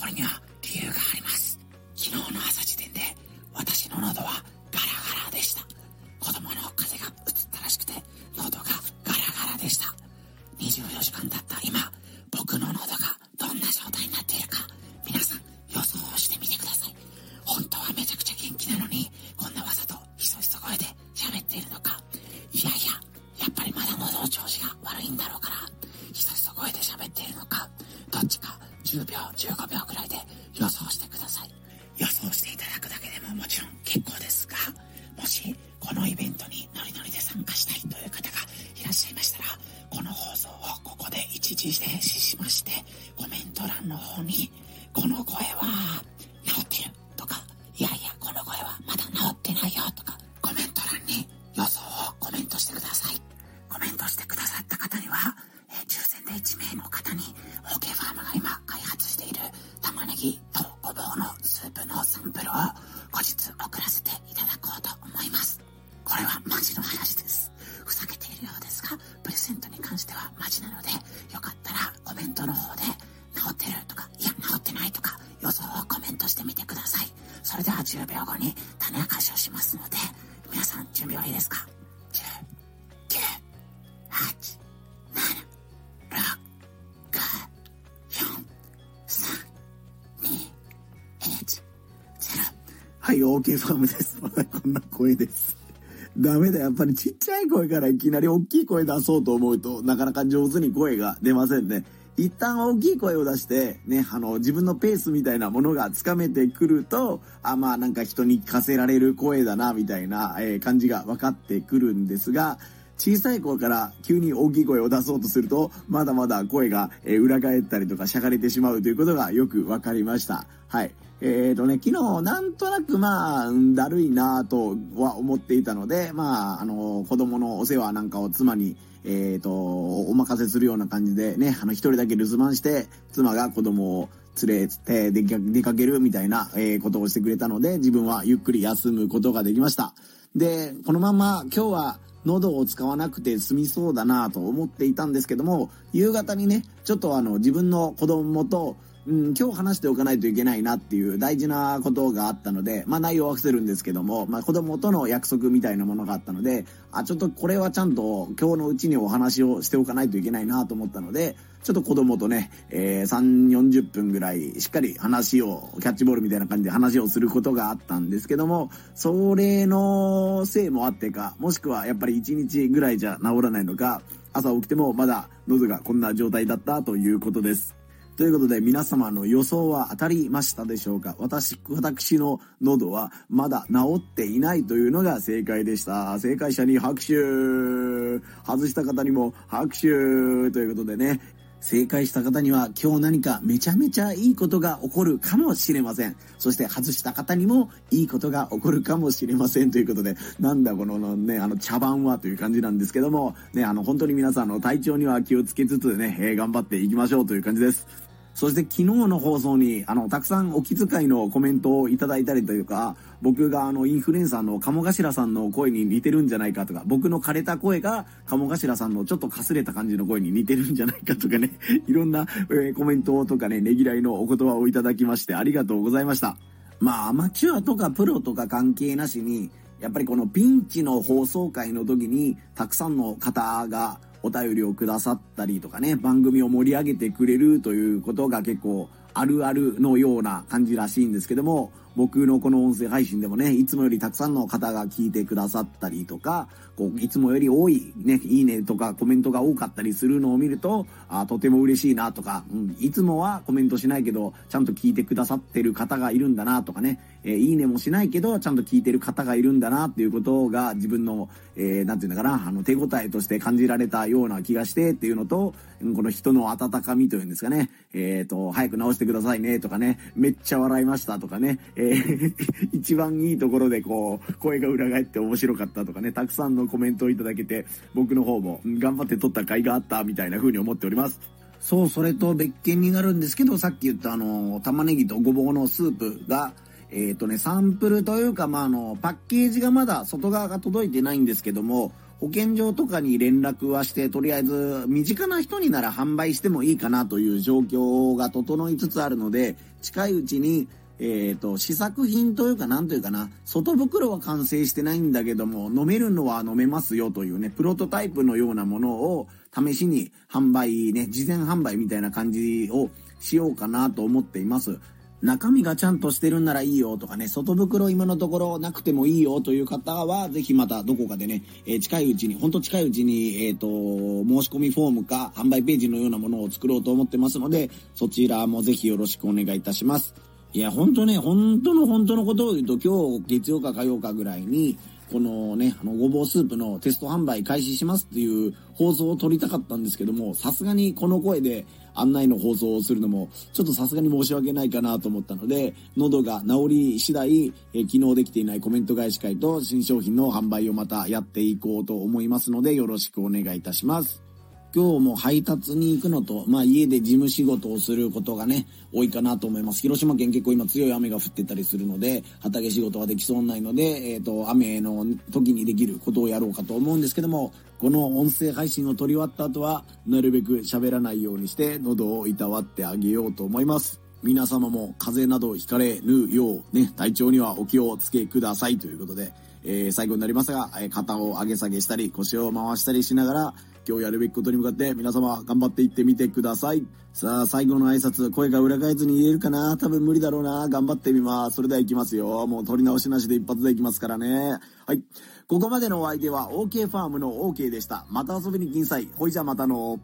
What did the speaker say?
これには理由があります。昨日の朝時点で私の喉はガラガラでした。子供の風がうつったらしくて喉がガラガラでした。24時間経った。今僕の喉がどんな状態になっているか皆さん予想してみてください。本当はめちゃくちゃ元気なのにこんなわざとひそひそ声で喋っているのか。いやいややっぱりまだ喉の調子が悪いんだろうからひそひそ声で喋っているのか。どっちか10秒15秒。指示停止しまして、コメント欄の方にトの方で治ってるとか、いや治ってないとか、予想をコメントしてみてください。それでは10秒後に種明かしをしますので、皆さん準備はいいですか ?10、9、8、7、6、5、4、3、2、1、0。はい、OK ファームです。ま だこんな声です。ダメだ、やっぱりちっちゃい声からいきなり大きい声出そうと思うと、なかなか上手に声が出ませんね。一旦大きい声を出して、ね、あの、自分のペースみたいなものがつかめてくると、あ、まあなんか人に聞かせられる声だな、みたいな、えー感じが分かってくるんですが、小さい頃から急に大きい声を出そうとすると、まだまだ声が、えー裏返ったりとかしゃがれてしまうということがよく分かりました。はい。えーとね、昨日なんとなくまあ、だるいなとは思っていたので、まあ、あの、子供のお世話なんかを妻に、えーと、お任せするような感じでね、あの、一人だけ留守番して、妻が子供を連れて出かけるみたいな、えーことをしてくれたので、自分はゆっくり休むことができました。で、このまま今日は喉を使わなくて済みそうだなと思っていたんですけども、夕方にね、ちょっとあの自分の子供と、うん、今日話しておかないといけないなっていう大事なことがあったので、まあ内容は伏せるんですけども、まあ子供との約束みたいなものがあったので、あ、ちょっとこれはちゃんと今日のうちにお話をしておかないといけないなと思ったので、ちょっと子供とね、えー、3、40分ぐらいしっかり話を、キャッチボールみたいな感じで話をすることがあったんですけども、それのせいもあってか、もしくはやっぱり1日ぐらいじゃ治らないのか、朝起きてもまだ喉がこんな状態だったということです。ということで皆様の予想は当たりましたでしょうか？私、私の喉はまだ治っていないというのが正解でした。正解者に拍手。外した方にも拍手。ということでね、正解した方には今日何かめちゃめちゃいいことが起こるかもしれません。そして外した方にもいいことが起こるかもしれませんということで、なんだこのね、あの茶番はという感じなんですけども、ね、あの本当に皆さんの体調には気をつけつつね、えー頑張っていきましょうという感じです。そして昨日の放送に、あの、たくさんお気遣いのコメントをいただいたりというか、僕があの、インフルエンサーの鴨頭さんの声に似てるんじゃないかとか、僕の枯れた声が鴨頭さんのちょっとかすれた感じの声に似てるんじゃないかとかね、いろんな、えーコメントとかね、ねぎらいのお言葉をいただきましてありがとうございました。まあ、アマチュアとかプロとか関係なしに、やっぱりこのピンチの放送回の時に、たくさんの方がお便りをくださったりとかね、番組を盛り上げてくれるということが結構あるあるのような感じらしいんですけども、僕のこの音声配信でもね、いつもよりたくさんの方が聞いてくださったりとか、こう、いつもより多いね、いいねとかコメントが多かったりするのを見ると、あとても嬉しいなとか、うん、いつもはコメントしないけど、ちゃんと聞いてくださってる方がいるんだなとかね、えーいいねもしないけど、ちゃんと聞いてる方がいるんだなっていうことが自分の、えー、なんていうのかな、あの、手応えとして感じられたような気がしてっていうのと、うんこの人の温かみというんですかね、えっ、と、早く直してくださいねとかね、めっちゃ笑いましたとかね、えー 一番いいところでこう、声が裏返って面白かったとかね、たくさんのコメントをいただけて、僕の方も頑張って撮った甲斐があったみたいな風に思っております。そう、それと別件になるんですけど、さっき言ったあの、玉ねぎとごぼうのスープが、えっ、とね、サンプルというか、まあ、あの、パッケージがまだ外側が届いてないんですけども、保健所とかに連絡はして、とりあえず、身近な人になら販売してもいいかなという状況が整いつつあるので、近いうちに、えっ、と、試作品というか、なんというかな、外袋は完成してないんだけども、飲めるのは飲めますよというね、プロトタイプのようなものを試しに販売ね、事前販売みたいな感じをしようかなと思っています。中身がちゃんとしてるんならいいよとかね、外袋今のところなくてもいいよという方は、ぜひまたどこかでね、えー近いうちに、ほんと近いうちに、えっ、と、申し込みフォームか販売ページのようなものを作ろうと思ってますので、そちらもぜひよろしくお願いいたします。いや、本当ね、本当の本当のことを言うと、今日月曜か火曜かぐらいに、このね、あの、ごぼうスープのテスト販売開始しますっていう放送を撮りたかったんですけども、さすがにこの声で案内の放送をするのも、ちょっとさすがに申し訳ないかなと思ったので、喉が治り次第、え昨日できていないコメント返し会と新商品の販売をまたやっていこうと思いますので、よろしくお願いいたします。今日も配達に行くのと、まあ家で事務仕事をすることがね、多いかなと思います。広島県結構今強い雨が降ってたりするので、畑仕事ができそうないので、えっ、ー、と、雨の時にできることをやろうかと思うんですけども、この音声配信を撮り終わった後は、なるべく喋らないようにして喉をいたわってあげようと思います。皆様も風邪などひかれぬようね、体調にはお気をつけくださいということで、えー、最後になりますが、えー、肩を上げ下げしたり、腰を回したりしながら、今日やるべきことに向かって皆様頑張っていってみてください。さあ、最後の挨拶、声が裏返ずに言えるかな？多分無理だろうな頑張ってみます。それでは行きますよ。もう取り直しなしで一発で行きますからね。はい。ここまでのお相手は OK ファームの OK でした。また遊びに来んさい。ほいじゃまたの。